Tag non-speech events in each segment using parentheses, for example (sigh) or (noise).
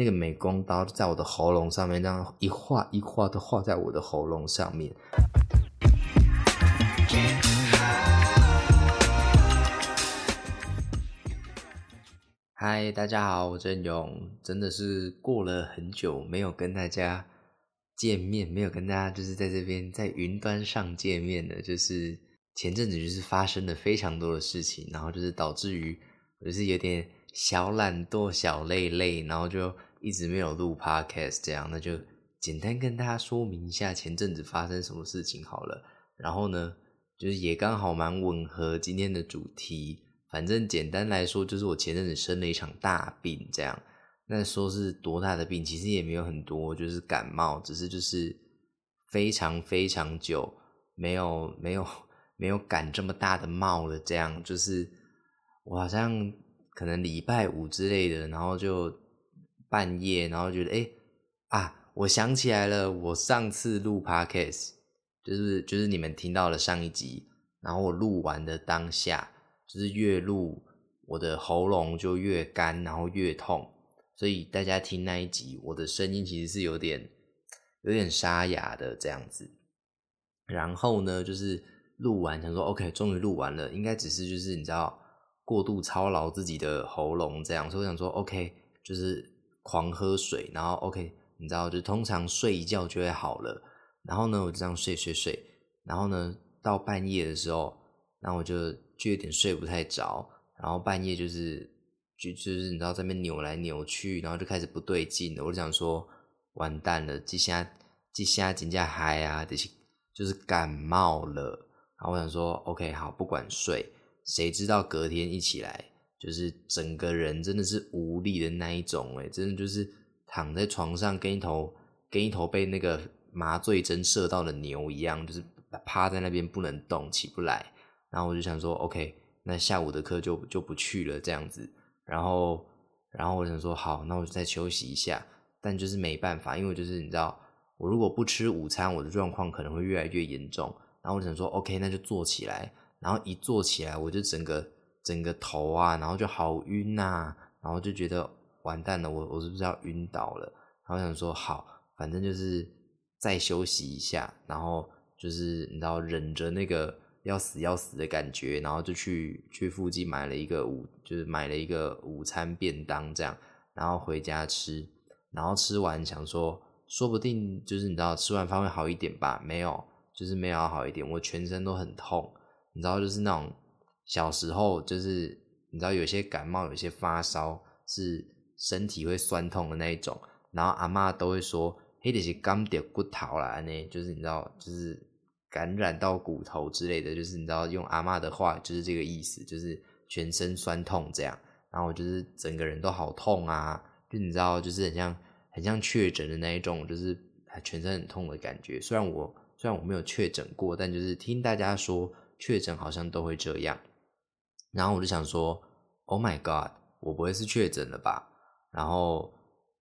那个美工刀在我的喉咙上面，这样一画一画都画在我的喉咙上面。嗨，大家好，我郑勇，真的是过了很久没有跟大家见面，没有跟大家就是在这边在云端上见面的，就是前阵子就是发生了非常多的事情，然后就是导致于我就是有点小懒惰、小累累，然后就一直没有录 podcast，这样那就简单跟大家说明一下前阵子发生什么事情好了，然后呢，就是也刚好蛮吻合今天的主题。反正简单来说，就是我前阵子生了一场大病，这样。那说是多大的病，其实也没有很多，就是感冒，只是就是非常非常久没有没有没有感这么大的冒了，这样。就是我好像可能礼拜五之类的，然后就半夜，然后觉得哎啊，我想起来了，我上次录 podcast 就是就是你们听到了上一集，然后我录完的当下。就是越录我的喉咙就越干，然后越痛，所以大家听那一集，我的声音其实是有点有点沙哑的这样子。然后呢，就是录完想说，OK，终于录完了，应该只是就是你知道过度操劳自己的喉咙这样，所以我想说，OK，就是狂喝水，然后 OK，你知道就通常睡一觉就会好了。然后呢，我就这样睡睡睡，然后呢，到半夜的时候，那我就。就有点睡不太着，然后半夜就是就就是你知道在那边扭来扭去，然后就开始不对劲了。我就想说完蛋了，这下这下紧架嗨啊，就是就是感冒了。然后我想说 OK 好，不管睡，谁知道隔天一起来，就是整个人真的是无力的那一种，哎，真的就是躺在床上跟一头跟一头被那个麻醉针射到的牛一样，就是趴在那边不能动，起不来。然后我就想说，OK，那下午的课就就不去了这样子。然后，然后我想说，好，那我就再休息一下。但就是没办法，因为就是你知道，我如果不吃午餐，我的状况可能会越来越严重。然后我想说，OK，那就坐起来。然后一坐起来，我就整个整个头啊，然后就好晕呐。然后就觉得完蛋了，我我是不是要晕倒了？然后想说，好，反正就是再休息一下。然后就是你知道，忍着那个。要死要死的感觉，然后就去去附近买了一个午，就是买了一个午餐便当这样，然后回家吃，然后吃完想说，说不定就是你知道吃完饭会好一点吧？没有，就是没有好一点，我全身都很痛，你知道就是那种小时候就是你知道有些感冒有些发烧是身体会酸痛的那一种，然后阿妈都会说，嘿，就是刚掉骨头啦，呢，就是你知道就是。感染到骨头之类的，就是你知道用阿妈的话，就是这个意思，就是全身酸痛这样，然后就是整个人都好痛啊，就你知道，就是很像很像确诊的那一种，就是全身很痛的感觉。虽然我虽然我没有确诊过，但就是听大家说确诊好像都会这样，然后我就想说，Oh my God，我不会是确诊了吧？然后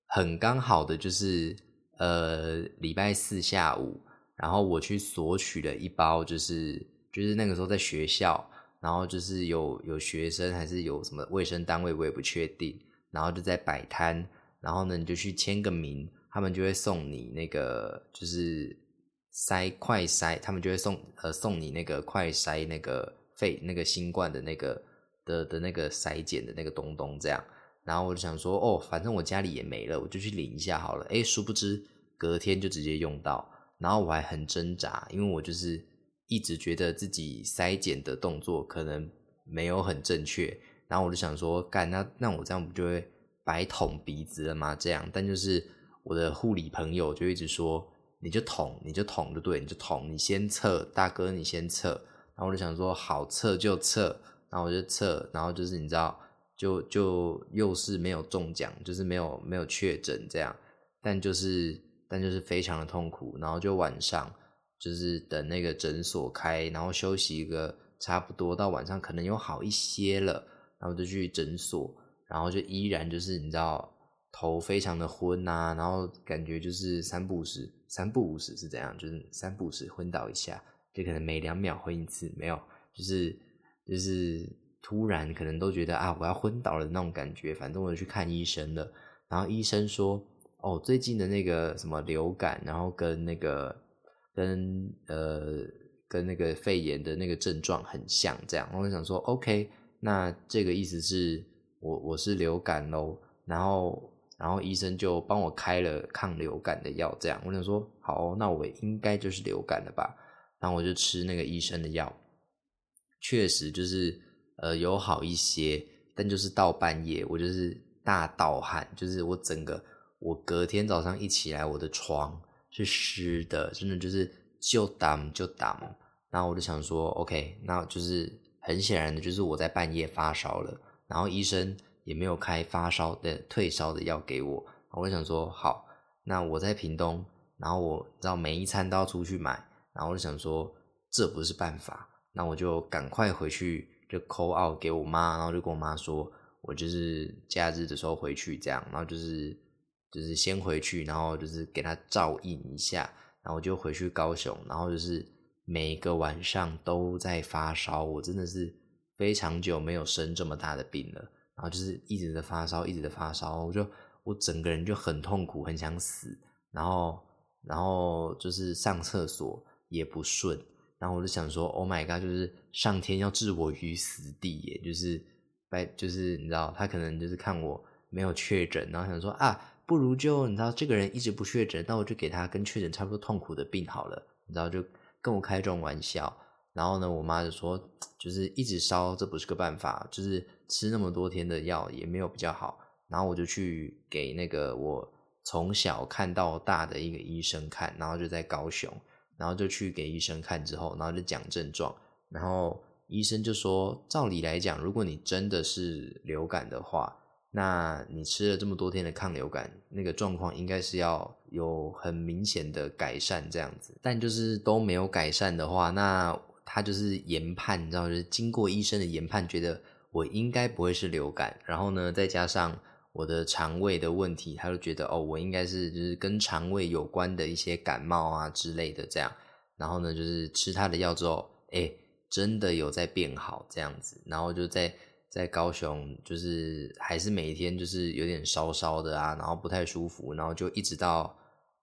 很刚好的就是呃礼拜四下午。然后我去索取了一包，就是就是那个时候在学校，然后就是有有学生还是有什么卫生单位，我也不确定。然后就在摆摊，然后呢你就去签个名，他们就会送你那个就是筛快筛，他们就会送呃送你那个快筛那个肺那个新冠的那个的的那个筛检的那个东东这样。然后我就想说，哦，反正我家里也没了，我就去领一下好了。诶殊不知隔天就直接用到。然后我还很挣扎，因为我就是一直觉得自己筛检的动作可能没有很正确，然后我就想说，干那那我这样不就会白捅鼻子了吗？这样，但就是我的护理朋友就一直说，你就捅，你就捅就对，你就捅，你先测，大哥你先测。然后我就想说，好测就测，然后我就测，然后就是你知道，就就又是没有中奖，就是没有没有确诊这样，但就是。但就是非常的痛苦，然后就晚上就是等那个诊所开，然后休息一个差不多到晚上可能有好一些了，然后就去诊所，然后就依然就是你知道头非常的昏呐，然后感觉就是三不五时，三不五时是怎样？就是三不五时昏倒一下，就可能每两秒昏一次，没有，就是就是突然可能都觉得啊我要昏倒了那种感觉，反正我去看医生了。然后医生说，哦，最近的那个什么流感，然后跟那个跟呃跟那个肺炎的那个症状很像，这样，我就想说，OK，那这个意思是我我是流感喽，然后然后医生就帮我开了抗流感的药，这样，我想说，好，那我应该就是流感了吧，然后我就吃那个医生的药，确实就是呃有好一些，但就是到半夜我就是大盗汗，就是我整个我隔天早上一起来，我的床是湿的，真的就是就挡就挡。然后我就想说，OK，那就是很显然的，就是我在半夜发烧了。然后医生也没有开发烧的退烧的药给我。我就想说，好，那我在屏东，然后我知道每一餐都要出去买，然后我就想说，这不是办法。那我就赶快回去，就 call out 给我妈，然后就跟我妈说，我就是假日的时候回去这样，然后就是就是先回去，然后就是给他照应一下，然后我就回去高雄，然后就是每一个晚上都在发烧，我真的是非常久没有生这么大的病了，然后就是一直的发烧，一直的发烧，我就我整个人就很痛苦，很想死，然后然后就是上厕所也不顺。然后我就想说，Oh my god，就是上天要置我于死地耶！就是拜，就是你知道，他可能就是看我没有确诊，然后想说啊，不如就你知道，这个人一直不确诊，那我就给他跟确诊差不多痛苦的病好了，你知道，就跟我开这种玩笑。然后呢，我妈就说，就是一直烧，这不是个办法，就是吃那么多天的药也没有比较好。然后我就去给那个我从小看到大的一个医生看，然后就在高雄。然后就去给医生看之后，然后就讲症状，然后医生就说，照理来讲，如果你真的是流感的话，那你吃了这么多天的抗流感，那个状况应该是要有很明显的改善这样子。但就是都没有改善的话，那他就是研判，你知道，就是经过医生的研判，觉得我应该不会是流感。然后呢，再加上。我的肠胃的问题，他就觉得哦，我应该是就是跟肠胃有关的一些感冒啊之类的这样。然后呢，就是吃他的药之后，哎，真的有在变好这样子。然后就在在高雄，就是还是每天就是有点烧烧的啊，然后不太舒服，然后就一直到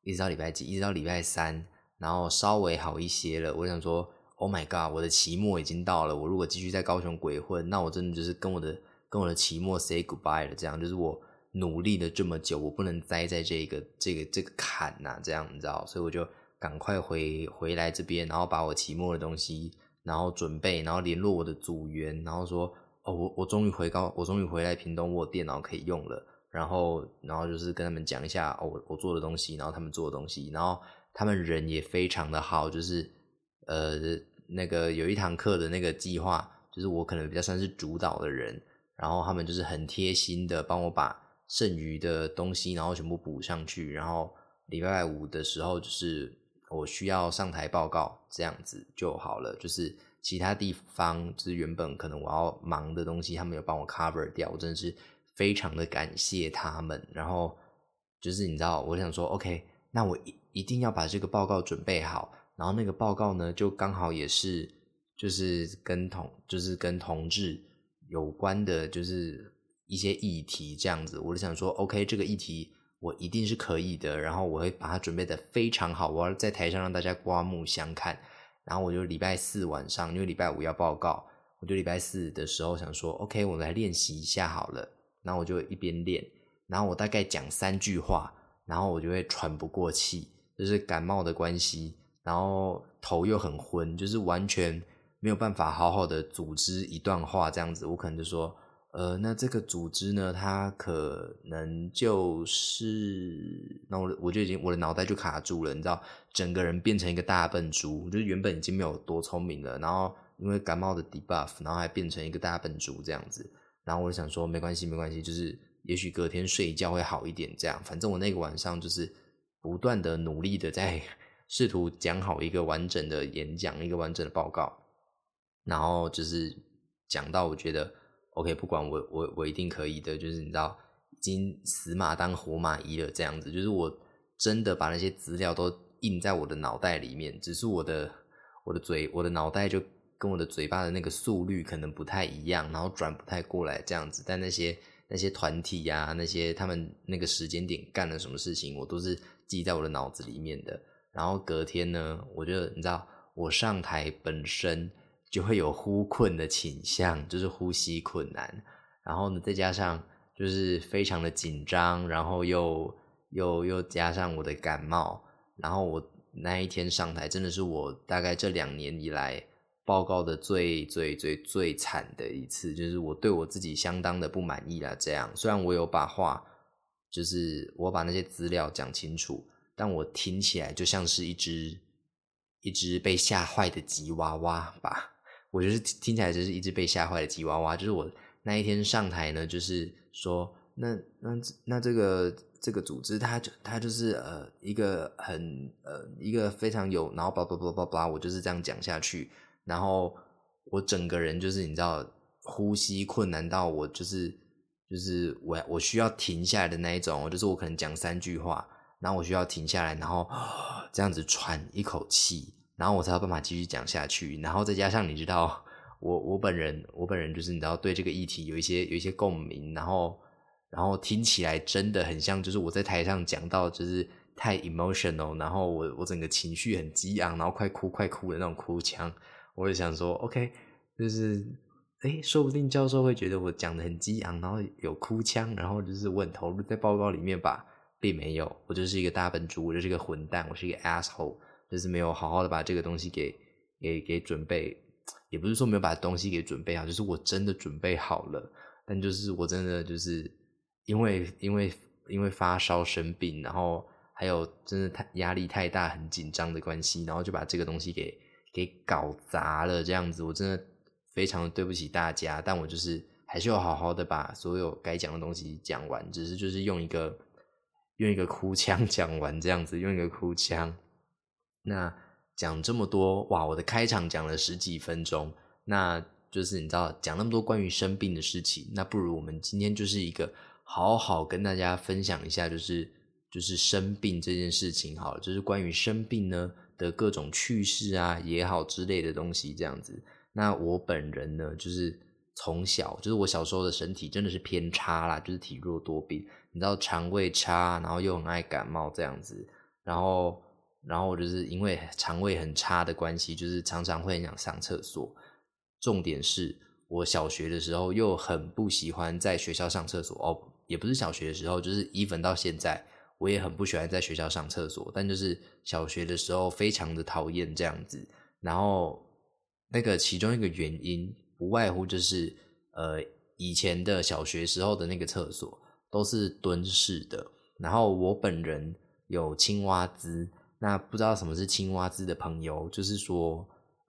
一直到礼拜几，一直到礼拜三，然后稍微好一些了。我想说，Oh my god，我的期末已经到了。我如果继续在高雄鬼混，那我真的就是跟我的。跟我的期末 say goodbye 了，这样就是我努力了这么久，我不能栽在这个这个这个坎呐，这样你知道，所以我就赶快回回来这边，然后把我期末的东西，然后准备，然后联络我的组员，然后说哦，我我终于回高，我终于回来屏东，我电脑可以用了，然后然后就是跟他们讲一下哦，我我做的东西，然后他们做的东西，然后他们人也非常的好，就是呃那个有一堂课的那个计划，就是我可能比较算是主导的人。然后他们就是很贴心的帮我把剩余的东西，然后全部补上去。然后礼拜五的时候，就是我需要上台报告，这样子就好了。就是其他地方，就是原本可能我要忙的东西，他们有帮我 cover 掉，我真的是非常的感谢他们。然后就是你知道，我想说，OK，那我一一定要把这个报告准备好。然后那个报告呢，就刚好也是就是跟同就是跟同志。有关的，就是一些议题这样子，我就想说，OK，这个议题我一定是可以的，然后我会把它准备的非常好，我要在台上让大家刮目相看。然后我就礼拜四晚上，因为礼拜五要报告，我就礼拜四的时候想说，OK，我来练习一下好了。然后我就一边练，然后我大概讲三句话，然后我就会喘不过气，就是感冒的关系，然后头又很昏，就是完全。没有办法好好的组织一段话，这样子，我可能就说，呃，那这个组织呢，它可能就是，那我我就已经我的脑袋就卡住了，你知道，整个人变成一个大笨猪，就是原本已经没有多聪明了，然后因为感冒的 debuff，然后还变成一个大笨猪这样子，然后我就想说，没关系，没关系，就是也许隔天睡一觉会好一点，这样，反正我那个晚上就是不断的努力的在 (laughs) 试图讲好一个完整的演讲，一个完整的报告。然后就是讲到，我觉得 OK，不管我我我一定可以的，就是你知道，已经死马当活马医了这样子，就是我真的把那些资料都印在我的脑袋里面，只是我的我的嘴我的脑袋就跟我的嘴巴的那个速率可能不太一样，然后转不太过来这样子，但那些那些团体呀，那些他们那个时间点干了什么事情，我都是记在我的脑子里面的。然后隔天呢，我就你知道，我上台本身就会有呼困的倾向，就是呼吸困难。然后呢，再加上就是非常的紧张，然后又又又加上我的感冒，然后我那一天上台真的是我大概这两年以来报告的最最最最惨的一次，就是我对我自己相当的不满意啦。这样，虽然我有把话，就是我把那些资料讲清楚。但我听起来就像是一只一只被吓坏的吉娃娃吧，我就是听起来就是一只被吓坏的吉娃娃。就是我那一天上台呢，就是说，那那那这个这个组织，它就它就是呃一个很呃一个非常有，然后叭叭叭叭叭，我就是这样讲下去，然后我整个人就是你知道呼吸困难到我就是就是我我需要停下来的那一种，就是我可能讲三句话。然后我需要停下来，然后 (gasps) 这样子喘一口气，然后我才有办法继续讲下去。然后再加上你知道，我我本人我本人就是你知道对这个议题有一些有一些共鸣，然后然后听起来真的很像，就是我在台上讲到就是太 emotional，然后我我整个情绪很激昂，然后快哭快哭的那种哭腔。我就想说，OK，就是哎，说不定教授会觉得我讲的很激昂，然后有哭腔，然后就是我很投入在报告里面吧。并没有，我就是一个大笨猪，我就是一个混蛋，我是一个 asshole，就是没有好好的把这个东西给给给准备，也不是说没有把东西给准备好，就是我真的准备好了，但就是我真的就是因为因为因为发烧生病，然后还有真的太压力太大，很紧张的关系，然后就把这个东西给给搞砸了，这样子，我真的非常对不起大家，但我就是还是要好好的把所有该讲的东西讲完，只是就是用一个。用一个哭腔讲完这样子，用一个哭腔，那讲这么多哇！我的开场讲了十几分钟，那就是你知道讲那么多关于生病的事情，那不如我们今天就是一个好好跟大家分享一下，就是就是生病这件事情，好了，就是关于生病呢的各种趣事啊也好之类的东西这样子。那我本人呢，就是从小就是我小时候的身体真的是偏差啦，就是体弱多病。你知道肠胃差，然后又很爱感冒这样子，然后，然后就是因为肠胃很差的关系，就是常常会很想上厕所。重点是我小学的时候又很不喜欢在学校上厕所哦，也不是小学的时候，就是 even 到现在，我也很不喜欢在学校上厕所。但就是小学的时候非常的讨厌这样子，然后那个其中一个原因不外乎就是呃以前的小学时候的那个厕所。都是蹲式的，然后我本人有青蛙姿，那不知道什么是青蛙姿的朋友，就是说，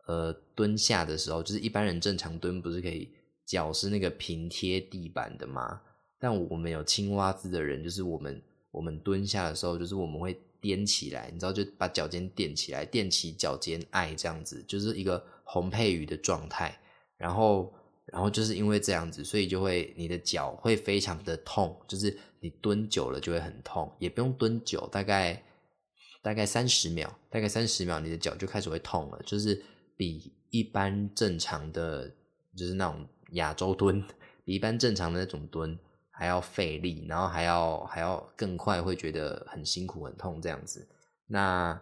呃，蹲下的时候，就是一般人正常蹲不是可以脚是那个平贴地板的吗？但我们有青蛙姿的人，就是我们我们蹲下的时候，就是我们会踮起来，你知道，就把脚尖垫起来，垫起脚尖，爱这样子，就是一个红配鱼的状态，然后。然后就是因为这样子，所以就会你的脚会非常的痛，就是你蹲久了就会很痛，也不用蹲久，大概大概三十秒，大概三十秒，你的脚就开始会痛了，就是比一般正常的，就是那种亚洲蹲，比一般正常的那种蹲还要费力，然后还要还要更快，会觉得很辛苦很痛这样子。那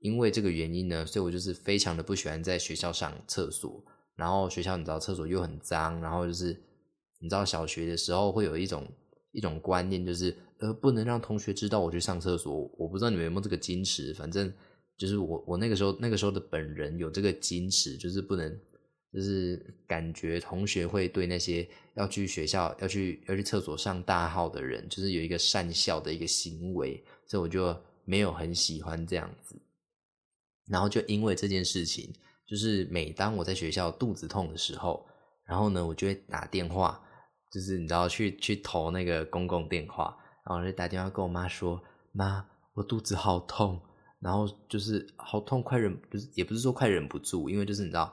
因为这个原因呢，所以我就是非常的不喜欢在学校上厕所。然后学校你知道厕所又很脏，然后就是你知道小学的时候会有一种一种观念，就是呃不能让同学知道我去上厕所。我不知道你们有没有这个矜持，反正就是我我那个时候那个时候的本人有这个矜持，就是不能就是感觉同学会对那些要去学校要去要去厕所上大号的人，就是有一个善笑的一个行为，所以我就没有很喜欢这样子。然后就因为这件事情。就是每当我在学校肚子痛的时候，然后呢，我就会打电话，就是你知道去去投那个公共电话，然后就打电话跟我妈说：“妈，我肚子好痛，然后就是好痛，快忍，就是也不是说快忍不住，因为就是你知道，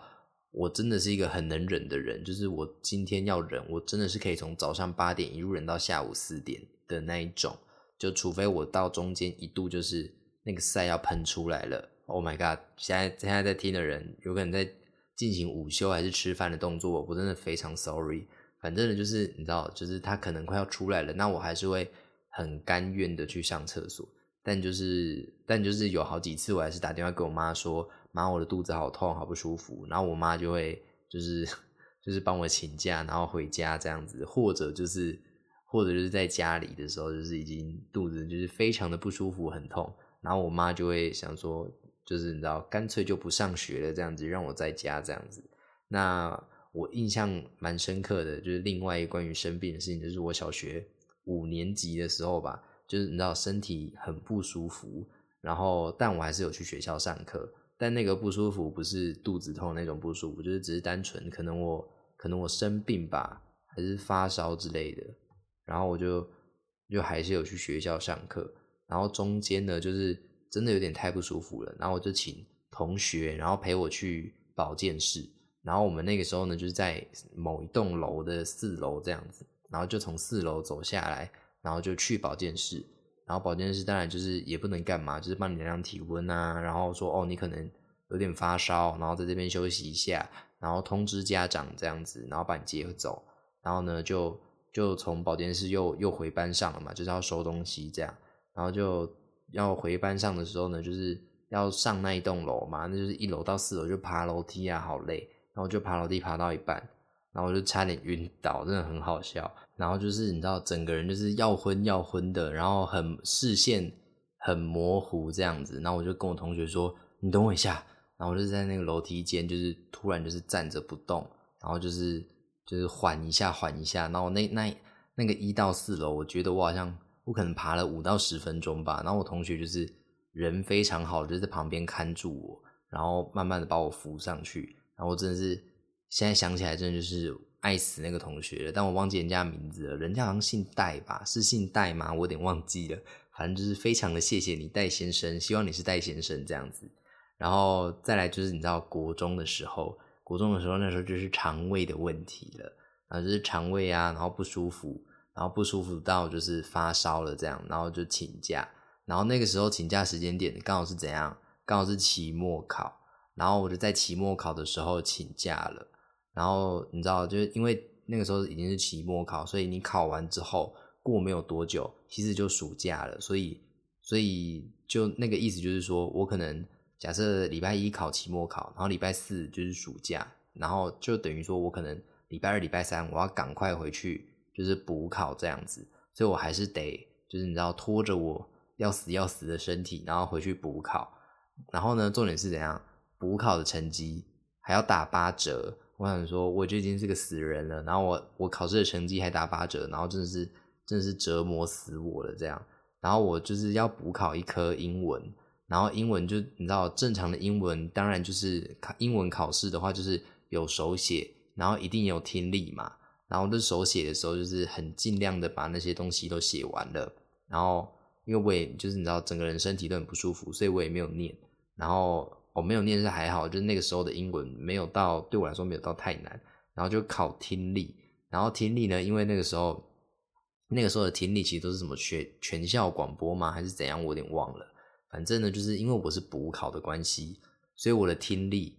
我真的是一个很能忍的人，就是我今天要忍，我真的是可以从早上八点一路忍到下午四点的那一种，就除非我到中间一度就是那个塞要喷出来了。” Oh my god！现在现在在听的人，有可能在进行午休还是吃饭的动作，我真的非常 sorry。反正呢，就是你知道，就是他可能快要出来了，那我还是会很甘愿的去上厕所。但就是但就是有好几次，我还是打电话给我妈说：“妈，我的肚子好痛，好不舒服。”然后我妈就会就是 (laughs) 就是帮我请假，然后回家这样子，或者就是或者就是在家里的时候，就是已经肚子就是非常的不舒服，很痛。然后我妈就会想说，就是你知道，干脆就不上学了，这样子让我在家这样子。那我印象蛮深刻的，就是另外一个关于生病的事情，就是我小学五年级的时候吧，就是你知道身体很不舒服，然后但我还是有去学校上课，但那个不舒服不是肚子痛那种不舒服，就是只是单纯可能我可能我生病吧，还是发烧之类的，然后我就就还是有去学校上课，然后中间呢就是真的有点太不舒服了，然后我就请同学，然后陪我去保健室。然后我们那个时候呢，就是在某一栋楼的四楼这样子，然后就从四楼走下来，然后就去保健室。然后保健室当然就是也不能干嘛，就是帮你量量体温啊，然后说哦你可能有点发烧，然后在这边休息一下，然后通知家长这样子，然后把你接走。然后呢就就从保健室又又回班上了嘛，就是要收东西这样。然后就要回班上的时候呢，就是要上那一栋楼嘛，那就是一楼到四楼就爬楼梯啊，好累。然后就爬楼梯爬到一半，然后我就差点晕倒，真的很好笑。然后就是你知道，整个人就是要昏要昏的，然后很视线很模糊这样子。然后我就跟我同学说：“你等我一下。”然后我就在那个楼梯间，就是突然就是站着不动，然后就是就是缓一下缓一下。然后那那那个一到四楼，我觉得我好像我可能爬了五到十分钟吧。然后我同学就是人非常好，就在旁边看住我，然后慢慢的把我扶上去。然后我真的是现在想起来，真的就是爱死那个同学了。但我忘记人家名字了，人家好像姓戴吧？是姓戴吗？我有点忘记了。反正就是非常的谢谢你，戴先生。希望你是戴先生这样子。然后再来就是你知道国中的时候，国中的时候那时候就是肠胃的问题了，然后就是肠胃啊，然后不舒服，然后不舒服到就是发烧了这样，然后就请假。然后那个时候请假时间点刚好是怎样？刚好是期末考。然后我就在期末考的时候请假了，然后你知道，就是因为那个时候已经是期末考，所以你考完之后过没有多久，其实就暑假了，所以所以就那个意思就是说，我可能假设礼拜一考期末考，然后礼拜四就是暑假，然后就等于说我可能礼拜二、礼拜三我要赶快回去就是补考这样子，所以我还是得就是你知道拖着我要死要死的身体，然后回去补考，然后呢，重点是怎样？补考的成绩还要打八折，我想说我就已经是个死人了，然后我我考试的成绩还打八折，然后真的是真的是折磨死我了这样。然后我就是要补考一科英文，然后英文就你知道正常的英文，当然就是考英文考试的话就是有手写，然后一定有听力嘛。然后这手写的时候就是很尽量的把那些东西都写完了，然后因为我也就是你知道整个人身体都很不舒服，所以我也没有念，然后。我没有念是还好，就是那个时候的英文没有到对我来说没有到太难，然后就考听力，然后听力呢，因为那个时候那个时候的听力其实都是什么学全校广播吗？还是怎样？我有点忘了。反正呢，就是因为我是补考的关系，所以我的听力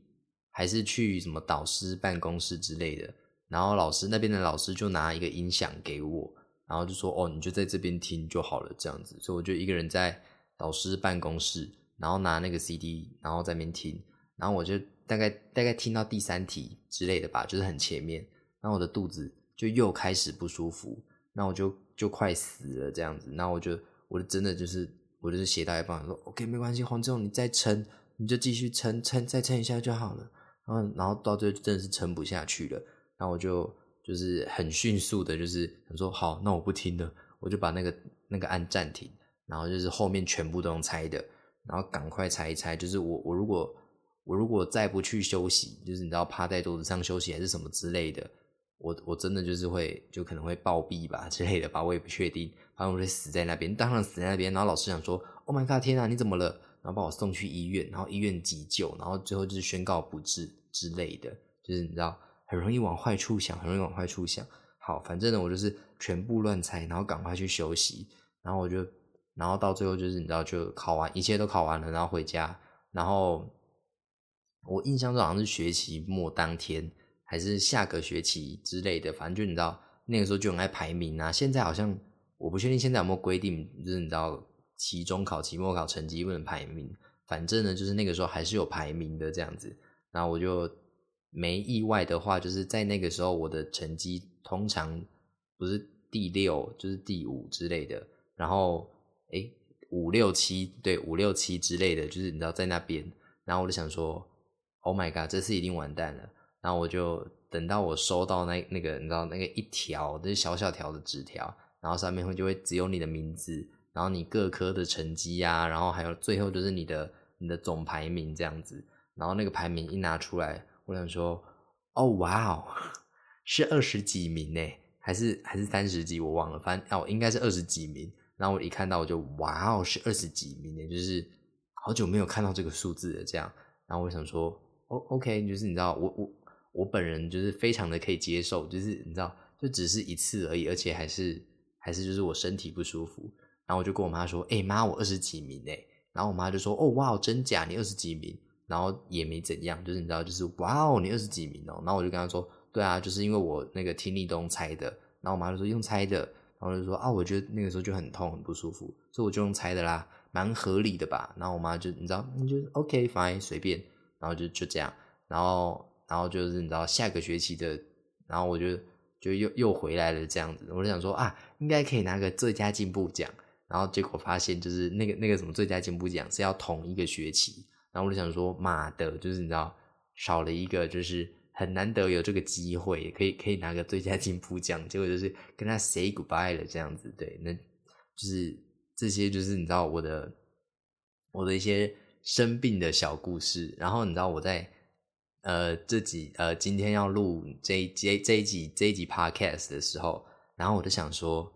还是去什么导师办公室之类的，然后老师那边的老师就拿一个音响给我，然后就说：“哦，你就在这边听就好了。”这样子，所以我就一个人在导师办公室。然后拿那个 CD，然后在那边听，然后我就大概大概听到第三题之类的吧，就是很前面，然后我的肚子就又开始不舒服，那我就就快死了这样子，然后我就我就真的就是我就是写到一半说 OK 没关系，黄总你再撑，你就继续撑撑再撑一下就好了，然后然后到最后真的是撑不下去了，然后我就就是很迅速的，就是说好，那我不听了，我就把那个那个按暂停，然后就是后面全部都用猜的。然后赶快猜一猜，就是我我如果我如果再不去休息，就是你知道趴在桌子上休息还是什么之类的，我我真的就是会就可能会暴毙吧 (laughs) 之类的吧，我也不确定，反正我会死在那边，当然死在那边。然后老师想说，Oh my god，天啊，你怎么了？然后把我送去医院，然后医院急救，然后最后就是宣告不治之类的，就是你知道很容易往坏处想，很容易往坏处想。好，反正呢我就是全部乱猜，然后赶快去休息，然后我就。然后到最后就是你知道，就考完，一切都考完了，然后回家。然后我印象中好像是学期末当天，还是下个学期之类的，反正就你知道那个时候就很爱排名啊。现在好像我不确定现在有没有规定，就是你知道期中考、期末考成绩不能排名。反正呢，就是那个时候还是有排名的这样子。然后我就没意外的话，就是在那个时候我的成绩通常不是第六就是第五之类的。然后诶五六七对五六七之类的，就是你知道在那边。然后我就想说，Oh my god，这次一定完蛋了。然后我就等到我收到那那个你知道那个一条就是小小条的纸条，然后上面会就会只有你的名字，然后你各科的成绩呀，然后还有最后就是你的你的总排名这样子。然后那个排名一拿出来，我想说，哦哇哦，是二十几名呢，还是还是三十几？我忘了，反正哦应该是二十几名。然后我一看到我就哇哦，是二十几名呢，就是好久没有看到这个数字了这样。然后我想说，O OK，就是你知道我我。我本人就是非常的可以接受，就是你知道，就只是一次而已，而且还是还是就是我身体不舒服，然后我就跟我妈说：“哎妈，我二十几名哎。”然后我妈就说：“哦哇，真假？你二十几名？”然后也没怎样，就是你知道，就是哇哦，你二十几名哦。然后我就跟她说：“对啊，就是因为我那个听力都用猜的。”然后我妈就说：“用猜的。”然后就说：“啊，我觉得那个时候就很痛很不舒服，所以我就用猜的啦，蛮合理的吧。”然后我妈就你知道，你就 OK fine 随便，然后就就这样，然后。然后就是你知道下个学期的，然后我就就又又回来了这样子，我就想说啊，应该可以拿个最佳进步奖，然后结果发现就是那个那个什么最佳进步奖是要同一个学期，然后我就想说妈的，就是你知道少了一个，就是很难得有这个机会可以可以拿个最佳进步奖，结果就是跟他 say goodbye 了这样子，对，那就是这些就是你知道我的我的一些生病的小故事，然后你知道我在。呃，这几呃，今天要录这这这一集这一集 podcast 的时候，然后我就想说，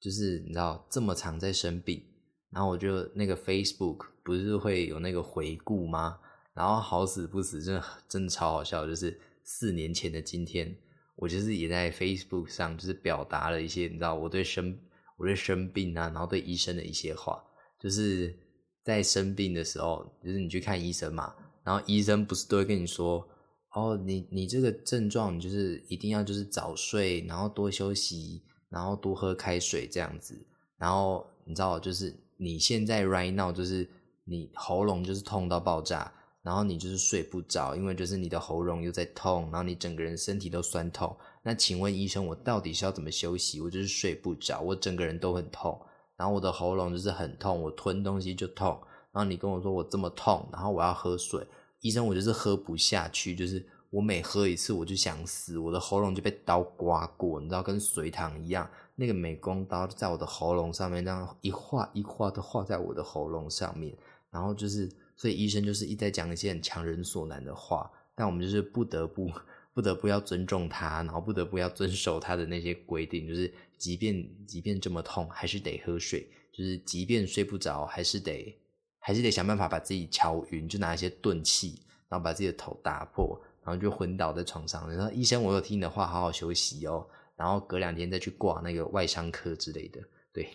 就是你知道这么长在生病，然后我就那个 Facebook 不是会有那个回顾吗？然后好死不死，真的真的超好笑，就是四年前的今天，我就是也在 Facebook 上就是表达了一些你知道我对生我对生病啊，然后对医生的一些话，就是在生病的时候，就是你去看医生嘛。然后医生不是都会跟你说，哦，你你这个症状，你就是一定要就是早睡，然后多休息，然后多喝开水这样子。然后你知道，就是你现在 right now 就是你喉咙就是痛到爆炸，然后你就是睡不着，因为就是你的喉咙又在痛，然后你整个人身体都酸痛。那请问医生，我到底是要怎么休息？我就是睡不着，我整个人都很痛，然后我的喉咙就是很痛，我吞东西就痛。然后你跟我说我这么痛，然后我要喝水。医生，我就是喝不下去，就是我每喝一次我就想死，我的喉咙就被刀刮过，你知道，跟隋唐一样，那个美工刀在我的喉咙上面这样一划一划的划在我的喉咙上面，然后就是，所以医生就是一再讲一些很强人所难的话，但我们就是不得不不得不要尊重他，然后不得不要遵守他的那些规定，就是即便即便这么痛，还是得喝水，就是即便睡不着，还是得。还是得想办法把自己敲晕，就拿一些钝器，然后把自己的头打破，然后就昏倒在床上。然后医生，我有听你的话，好好休息哦。然后隔两天再去挂那个外伤科之类的。对，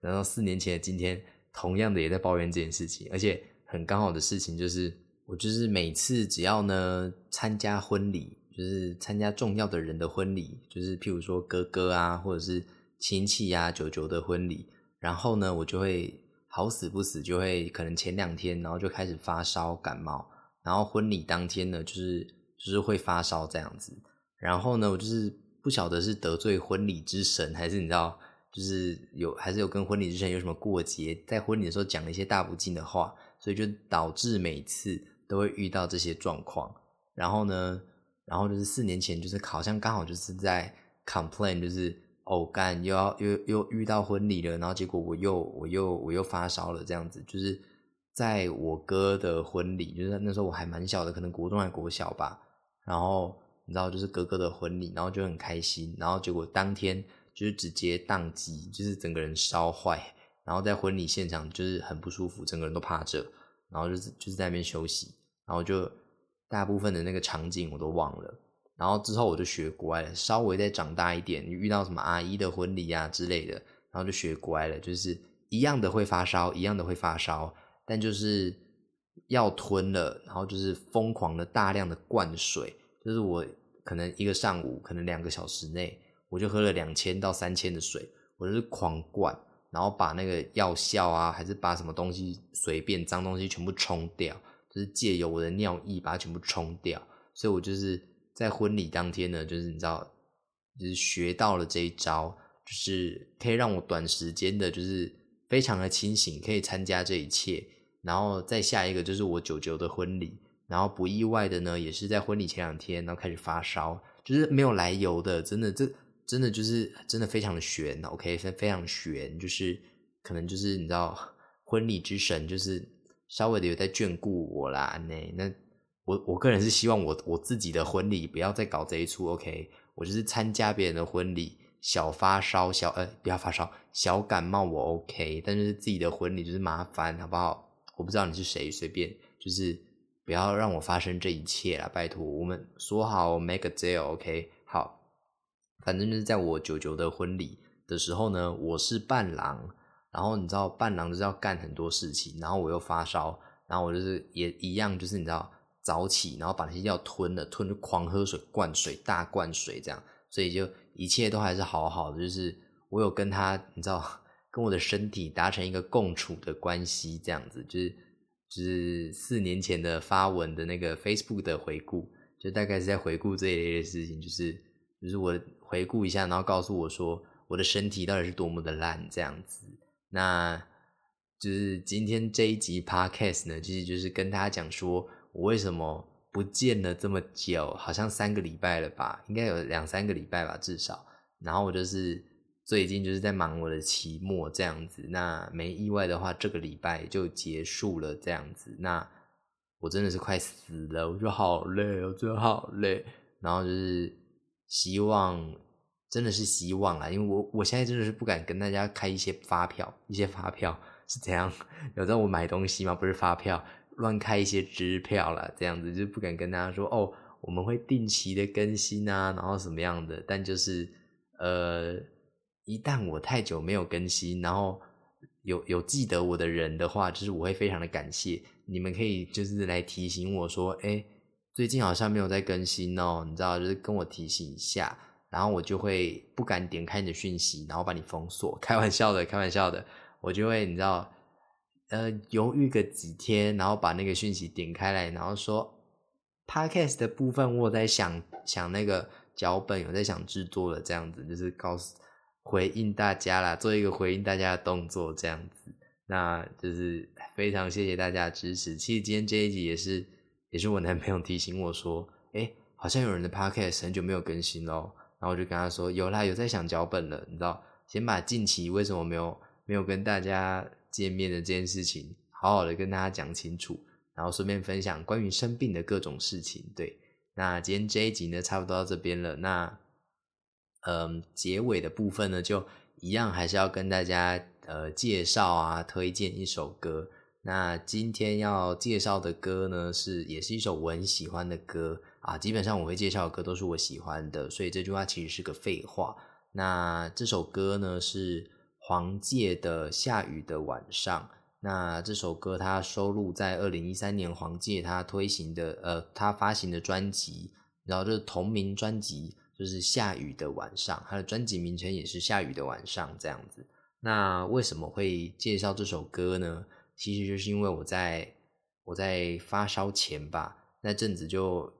然后四年前的今天，同样的也在抱怨这件事情。而且很刚好的事情就是，我就是每次只要呢参加婚礼，就是参加重要的人的婚礼，就是譬如说哥哥啊，或者是亲戚啊、舅舅的婚礼，然后呢，我就会。好死不死就会可能前两天，然后就开始发烧感冒，然后婚礼当天呢，就是就是会发烧这样子。然后呢，我就是不晓得是得罪婚礼之神，还是你知道，就是有还是有跟婚礼之神有什么过节，在婚礼的时候讲了一些大不敬的话，所以就导致每次都会遇到这些状况。然后呢，然后就是四年前，就是好像刚好就是在 complain，就是。哦，干又要又又遇到婚礼了，然后结果我又我又我又发烧了，这样子就是在我哥的婚礼，就是那时候我还蛮小的，可能国中还国小吧。然后你知道，就是哥哥的婚礼，然后就很开心，然后结果当天就是直接宕机，就是整个人烧坏，然后在婚礼现场就是很不舒服，整个人都趴着，然后就是就是在那边休息，然后就大部分的那个场景我都忘了。然后之后我就学乖了，稍微再长大一点，遇到什么阿姨的婚礼啊之类的，然后就学乖了，就是一样的会发烧，一样的会发烧，但就是要吞了，然后就是疯狂的大量的灌水，就是我可能一个上午，可能两个小时内，我就喝了两千到三千的水，我就是狂灌，然后把那个药效啊，还是把什么东西随便脏东西全部冲掉，就是借由我的尿液把它全部冲掉。所以我就是在婚礼当天呢，就是你知道，就是学到了这一招，就是可以让我短时间的，就是非常的清醒，可以参加这一切。然后再下一个就是我舅舅的婚礼，然后不意外的呢，也是在婚礼前两天，然后开始发烧，就是没有来由的，真的，这真的就是真的非常的悬，OK，非非常悬，就是可能就是你知道，婚礼之神就是稍微的有在眷顾我啦，那那我我个人是希望我我自己的婚礼不要再搞这一出，OK，我就是参加别人的婚礼，小发烧小呃不要发烧，小感冒我 OK，但是自己的婚礼就是麻烦，好不好？我不知道你是谁，随便就是不要让我发生这一切啦，拜托。我们说好 make a deal，OK？好，反正就是在我舅舅的婚礼的时候呢，我是伴郎，然后你知道伴郎就是要干很多事情，然后我又发烧，然后我就是也一样，就是你知道早起，然后把那些药吞了，吞就狂喝水，灌水大灌水这样，所以就一切都还是好好的，就是我有跟他，你知道。跟我的身体达成一个共处的关系，这样子就是就是四年前的发文的那个 Facebook 的回顾，就大概是在回顾这一类的事情，就是就是我回顾一下，然后告诉我说我的身体到底是多么的烂这样子。那就是今天这一集 Podcast 呢，其实就是跟大家讲说我为什么不见了这么久，好像三个礼拜了吧，应该有两三个礼拜吧至少。然后我就是。最近就是在忙我的期末这样子，那没意外的话，这个礼拜就结束了这样子。那我真的是快死了，我就好累，我觉得好累。然后就是希望，真的是希望啦，因为我我现在真的是不敢跟大家开一些发票，一些发票是怎样？有在我买东西吗？不是发票，乱开一些支票啦，这样子就不敢跟大家说哦，我们会定期的更新啊，然后什么样的？但就是呃。一旦我太久没有更新，然后有有记得我的人的话，就是我会非常的感谢你们，可以就是来提醒我说，哎，最近好像没有在更新哦，你知道，就是跟我提醒一下，然后我就会不敢点开你的讯息，然后把你封锁。(laughs) 开玩笑的，开玩笑的，我就会你知道，呃，犹豫个几天，然后把那个讯息点开来，然后说，podcast 的部分我在想想那个脚本，有在想制作了，这样子就是告诉。回应大家啦，做一个回应大家的动作，这样子，那就是非常谢谢大家的支持。其实今天这一集也是，也是我男朋友提醒我说，哎，好像有人的 podcast 很久没有更新喽。然后我就跟他说，有啦，有在想脚本了，你知道，先把近期为什么没有没有跟大家见面的这件事情，好好的跟大家讲清楚，然后顺便分享关于生病的各种事情。对，那今天这一集呢，差不多到这边了，那。嗯，结尾的部分呢，就一样还是要跟大家呃介绍啊，推荐一首歌。那今天要介绍的歌呢，是也是一首我很喜欢的歌啊。基本上我会介绍的歌都是我喜欢的，所以这句话其实是个废话。那这首歌呢是黄玠的《下雨的晚上》。那这首歌它收录在二零一三年黄玠他推行的呃他发行的专辑，然后就是同名专辑。就是下雨的晚上，他的专辑名称也是下雨的晚上这样子。那为什么会介绍这首歌呢？其实就是因为我在我在发烧前吧，那阵子就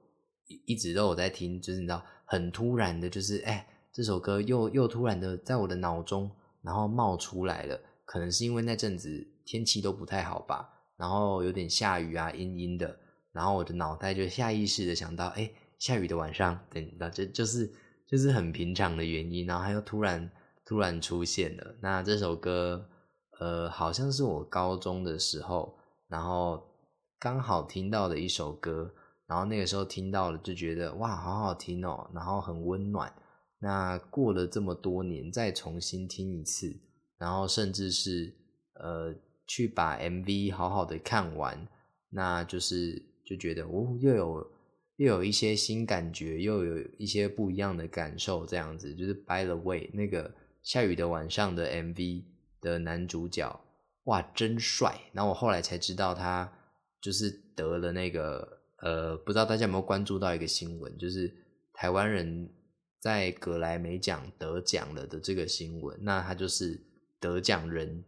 一直都有在听，就是你知道，很突然的，就是哎，这首歌又又突然的在我的脑中，然后冒出来了。可能是因为那阵子天气都不太好吧，然后有点下雨啊，阴阴的，然后我的脑袋就下意识的想到，哎。下雨的晚上，等到就就是就是很平常的原因，然后他又突然突然出现了。那这首歌，呃，好像是我高中的时候，然后刚好听到的一首歌，然后那个时候听到了就觉得哇，好好听哦，然后很温暖。那过了这么多年，再重新听一次，然后甚至是呃去把 MV 好好的看完，那就是就觉得哦，又有。又有一些新感觉，又有一些不一样的感受，这样子就是 By the way，那个下雨的晚上的 MV 的男主角，哇，真帅！然后我后来才知道他就是得了那个呃，不知道大家有没有关注到一个新闻，就是台湾人在格莱美奖得奖了的这个新闻，那他就是得奖人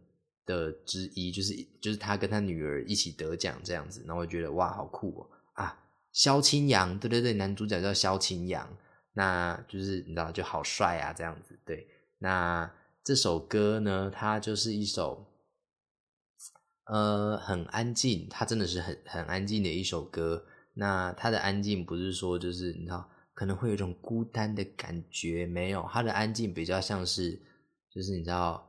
的之一，就是就是他跟他女儿一起得奖这样子，然后我觉得哇，好酷哦啊！萧清扬，对对对，男主角叫萧清扬，那就是你知道就好帅啊，这样子。对，那这首歌呢，它就是一首。呃，很安静，它真的是很很安静的一首歌。那它的安静不是说就是你知道可能会有一种孤单的感觉，没有，它的安静比较像是就是你知道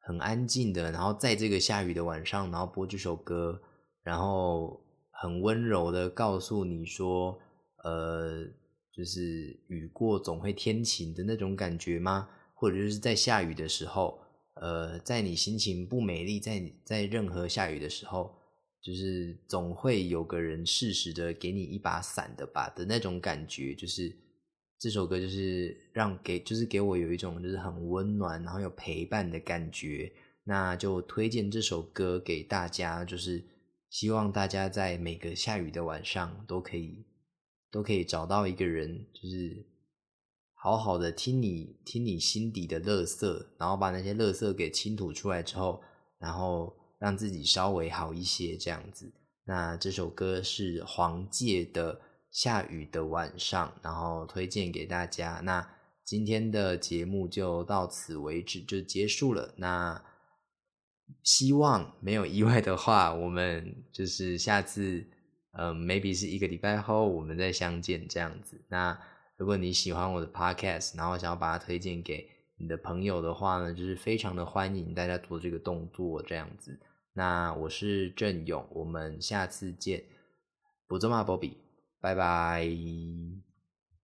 很安静的，然后在这个下雨的晚上，然后播这首歌，然后很温柔的告诉你说，呃，就是雨过总会天晴的那种感觉吗？或者就是在下雨的时候。呃，在你心情不美丽，在在任何下雨的时候，就是总会有个人适时的给你一把伞的吧的那种感觉，就是这首歌就是让给就是给我有一种就是很温暖，然后有陪伴的感觉，那就推荐这首歌给大家，就是希望大家在每个下雨的晚上都可以都可以找到一个人，就是。好好的听你听你心底的乐色，然后把那些乐色给倾吐出来之后，然后让自己稍微好一些这样子。那这首歌是黄玠的《下雨的晚上》，然后推荐给大家。那今天的节目就到此为止，就结束了。那希望没有意外的话，我们就是下次，嗯，maybe 是一个礼拜后我们再相见这样子。那。如果你喜欢我的 podcast，然后想要把它推荐给你的朋友的话呢，就是非常的欢迎大家做这个动作这样子。那我是郑勇，我们下次见，不做嘛，波比，拜拜。